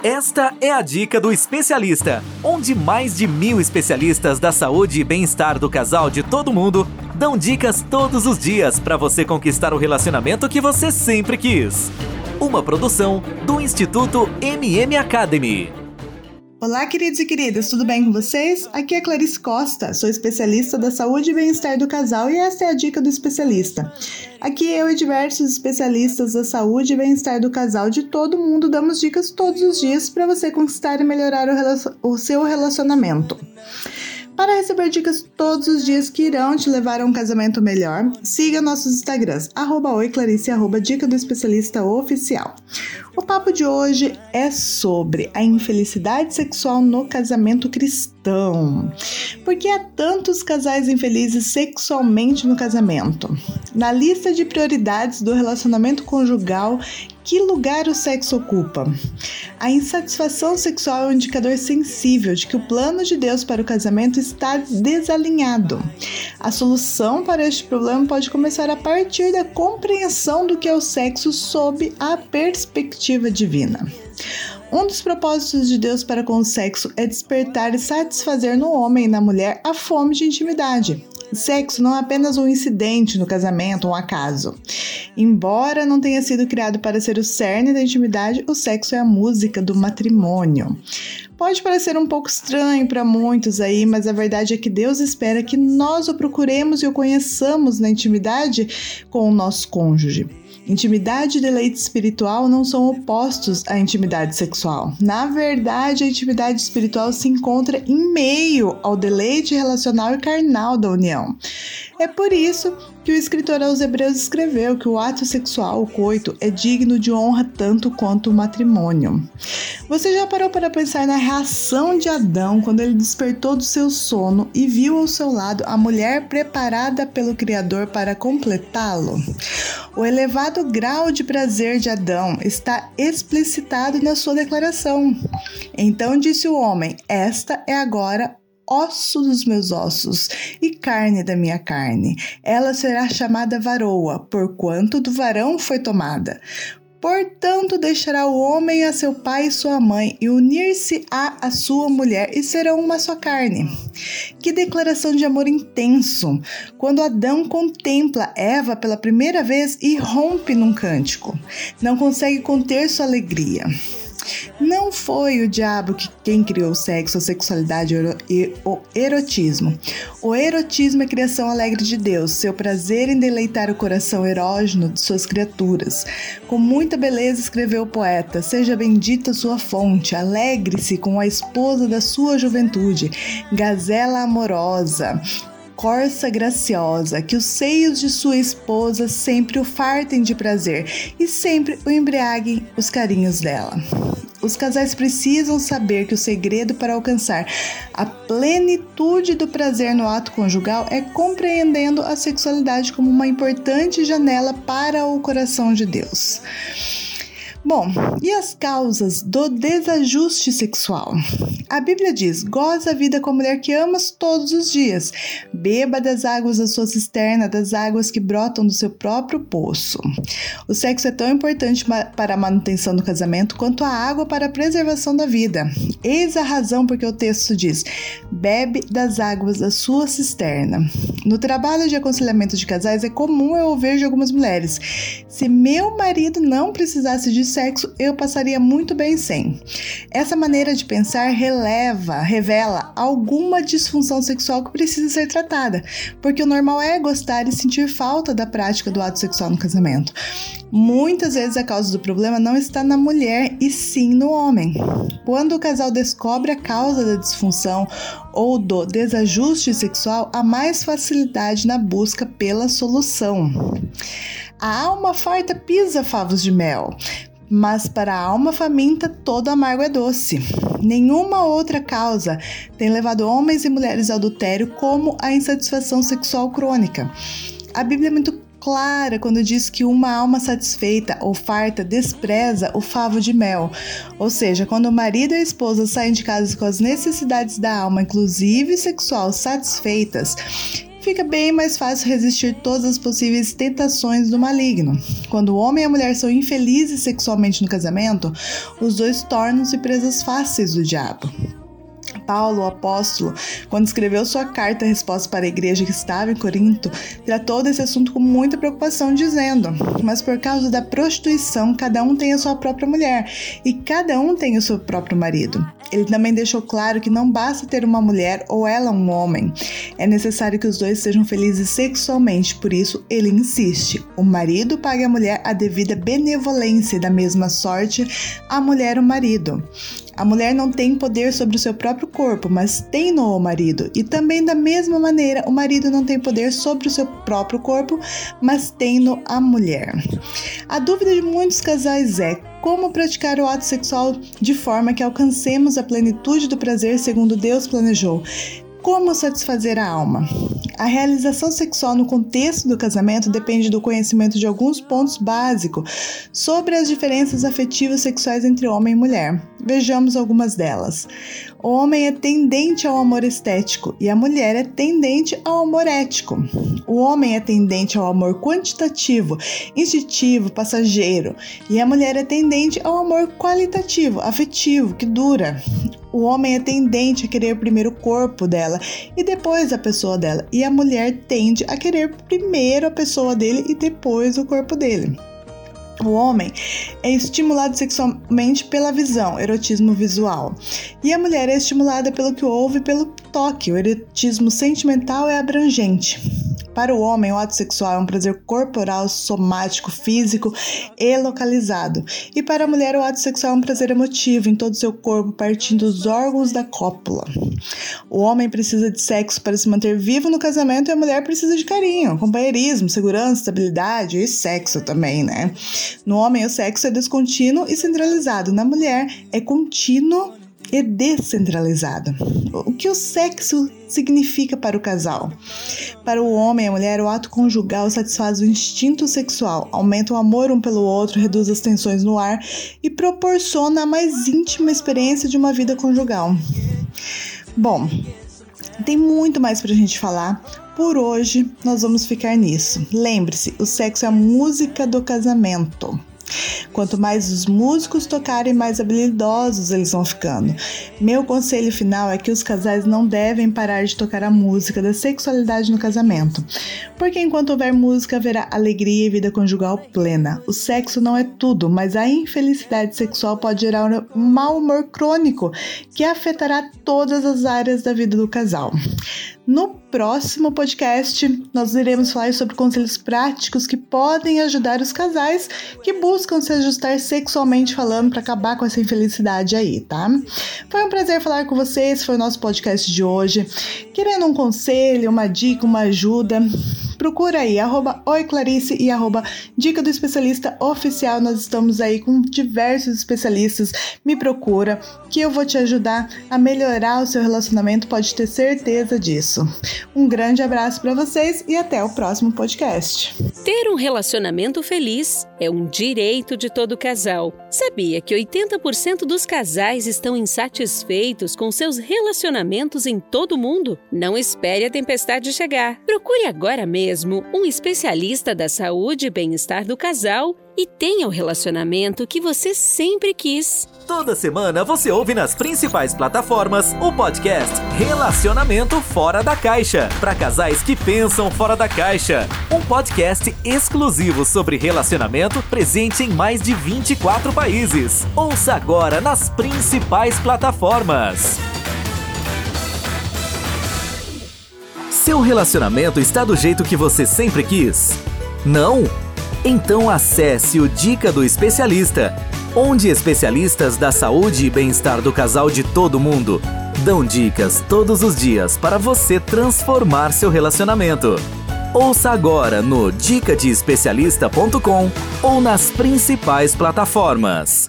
Esta é a dica do especialista, onde mais de mil especialistas da saúde e bem-estar do casal de todo mundo dão dicas todos os dias para você conquistar o relacionamento que você sempre quis. Uma produção do Instituto MM Academy. Olá, queridos e queridas, tudo bem com vocês? Aqui é Clarice Costa, sou especialista da saúde e bem-estar do casal e esta é a dica do especialista. Aqui eu e diversos especialistas da saúde e bem-estar do casal de todo mundo damos dicas todos os dias para você conquistar e melhorar o, o seu relacionamento. Para receber dicas todos os dias que irão te levar a um casamento melhor, siga nossos Instagrams, arroba oiclarice, arroba dica do especialista oficial. O papo de hoje é sobre a infelicidade sexual no casamento cristão. Por que há tantos casais infelizes sexualmente no casamento? Na lista de prioridades do relacionamento conjugal, que lugar o sexo ocupa? A insatisfação sexual é um indicador sensível de que o plano de Deus para o casamento está desalinhado. A solução para este problema pode começar a partir da compreensão do que é o sexo sob a perspectiva divina. Um dos propósitos de Deus para com o sexo é despertar e satisfazer no homem e na mulher a fome de intimidade. Sexo não é apenas um incidente no casamento, um acaso. Embora não tenha sido criado para ser o cerne da intimidade, o sexo é a música do matrimônio. Pode parecer um pouco estranho para muitos aí, mas a verdade é que Deus espera que nós o procuremos e o conheçamos na intimidade com o nosso cônjuge. Intimidade e deleite espiritual não são opostos à intimidade sexual. Na verdade, a intimidade espiritual se encontra em meio ao deleite relacional e carnal da união. É por isso que o escritor aos Hebreus escreveu que o ato sexual, o coito, é digno de honra tanto quanto o matrimônio. Você já parou para pensar na reação de Adão quando ele despertou do seu sono e viu ao seu lado a mulher preparada pelo Criador para completá-lo? O elevado grau de prazer de Adão está explicitado na sua declaração. Então disse o homem: Esta é agora osso dos meus ossos e carne da minha carne. Ela será chamada varoa, porquanto do varão foi tomada. Portanto, deixará o homem a seu pai e sua mãe, e unir-se-á a sua mulher, e serão uma só carne. Que declaração de amor intenso! Quando Adão contempla Eva pela primeira vez e rompe num cântico, não consegue conter sua alegria. Não foi o diabo que quem criou o sexo, a sexualidade e o erotismo. O erotismo é criação alegre de Deus, seu prazer em deleitar o coração erógeno de suas criaturas. Com muita beleza escreveu o poeta: Seja bendita sua fonte, alegre-se com a esposa da sua juventude, gazela amorosa corça graciosa, que os seios de sua esposa sempre o fartem de prazer e sempre o embriaguem os carinhos dela. Os casais precisam saber que o segredo para alcançar a plenitude do prazer no ato conjugal é compreendendo a sexualidade como uma importante janela para o coração de Deus. Bom, e as causas do desajuste sexual? A Bíblia diz: goza a vida com a mulher que amas todos os dias, beba das águas da sua cisterna, das águas que brotam do seu próprio poço. O sexo é tão importante para a manutenção do casamento quanto a água para a preservação da vida. Eis a razão porque o texto diz: bebe das águas da sua cisterna. No trabalho de aconselhamento de casais é comum eu ouvir de algumas mulheres: se meu marido não precisasse de sexo, eu passaria muito bem sem. Essa maneira de pensar releva, revela alguma disfunção sexual que precisa ser tratada, porque o normal é gostar e sentir falta da prática do ato sexual no casamento. Muitas vezes a causa do problema não está na mulher e sim no homem. Quando o casal descobre a causa da disfunção ou do desajuste sexual, há mais facilidade na busca pela solução. A alma farta pisa favos de mel, mas para a alma faminta todo amargo é doce. Nenhuma outra causa tem levado homens e mulheres ao adultério como a insatisfação sexual crônica. A Bíblia é muito clara quando diz que uma alma satisfeita ou farta despreza o favo de mel. Ou seja, quando o marido e a esposa saem de casa com as necessidades da alma, inclusive sexual, satisfeitas, fica bem mais fácil resistir todas as possíveis tentações do maligno. Quando o homem e a mulher são infelizes sexualmente no casamento, os dois tornam-se presas fáceis do diabo. Paulo, o apóstolo, quando escreveu sua carta resposta para a igreja que estava em Corinto, tratou desse assunto com muita preocupação, dizendo: Mas por causa da prostituição, cada um tem a sua própria mulher e cada um tem o seu próprio marido. Ele também deixou claro que não basta ter uma mulher ou ela um homem. É necessário que os dois sejam felizes sexualmente, por isso ele insiste: o marido pague à mulher a devida benevolência e da mesma sorte a mulher o marido. A mulher não tem poder sobre o seu próprio corpo, mas tem no o marido. E também da mesma maneira, o marido não tem poder sobre o seu próprio corpo, mas tem no a mulher. A dúvida de muitos casais é como praticar o ato sexual de forma que alcancemos a plenitude do prazer segundo Deus planejou. Como satisfazer a alma? A realização sexual no contexto do casamento depende do conhecimento de alguns pontos básicos sobre as diferenças afetivas sexuais entre homem e mulher. Vejamos algumas delas. O homem é tendente ao amor estético e a mulher é tendente ao amor ético. O homem é tendente ao amor quantitativo, instintivo, passageiro, e a mulher é tendente ao amor qualitativo, afetivo, que dura. O homem é tendente a querer primeiro o corpo dela e depois a pessoa dela, e a mulher tende a querer primeiro a pessoa dele e depois o corpo dele. O homem é estimulado sexualmente pela visão, erotismo visual, e a mulher é estimulada pelo que ouve e pelo toque. O erotismo sentimental é abrangente. Para o homem, o ato sexual é um prazer corporal, somático, físico e localizado. E para a mulher, o ato sexual é um prazer emotivo em todo o seu corpo, partindo dos órgãos da cópula. O homem precisa de sexo para se manter vivo no casamento e a mulher precisa de carinho, companheirismo, segurança, estabilidade e sexo também, né? No homem, o sexo é descontínuo e centralizado. Na mulher, é contínuo e descentralizado. O que o sexo significa para o casal? Para o homem e a mulher, o ato conjugal satisfaz o instinto sexual, aumenta o amor um pelo outro, reduz as tensões no ar e proporciona a mais íntima experiência de uma vida conjugal. Bom, tem muito mais para a gente falar. Por hoje, nós vamos ficar nisso. Lembre-se, o sexo é a música do casamento. Quanto mais os músicos tocarem, mais habilidosos eles vão ficando. Meu conselho final é que os casais não devem parar de tocar a música da sexualidade no casamento, porque enquanto houver música haverá alegria e vida conjugal plena. O sexo não é tudo, mas a infelicidade sexual pode gerar um mau humor crônico que afetará todas as áreas da vida do casal. No próximo podcast, nós iremos falar sobre conselhos práticos que podem ajudar os casais que buscam se ajustar sexualmente falando para acabar com essa infelicidade aí, tá? Foi um prazer falar com vocês, foi o nosso podcast de hoje. Querendo um conselho, uma dica, uma ajuda, procura aí, arroba Oi Clarice e arroba Dica do Especialista Oficial. Nós estamos aí com diversos especialistas. Me procura que eu vou te ajudar a melhorar o seu relacionamento, pode ter certeza disso. Um grande abraço para vocês e até o próximo podcast. Ter um relacionamento feliz é um direito de todo casal. Sabia que 80% dos casais estão insatisfeitos com seus relacionamentos em todo o mundo? Não espere a tempestade chegar. Procure agora mesmo um especialista da saúde e bem-estar do casal e tenha o relacionamento que você sempre quis. Toda semana você ouve nas principais plataformas o podcast Relacionamento Fora da Caixa para casais que pensam fora da caixa. Um podcast exclusivo sobre relacionamento presente em mais de 24 países. Ouça agora nas principais plataformas. Seu relacionamento está do jeito que você sempre quis? Não? Então acesse o Dica do Especialista, onde especialistas da saúde e bem-estar do casal de todo mundo dão dicas todos os dias para você transformar seu relacionamento. Ouça agora no dicadeespecialista.com ou nas principais plataformas.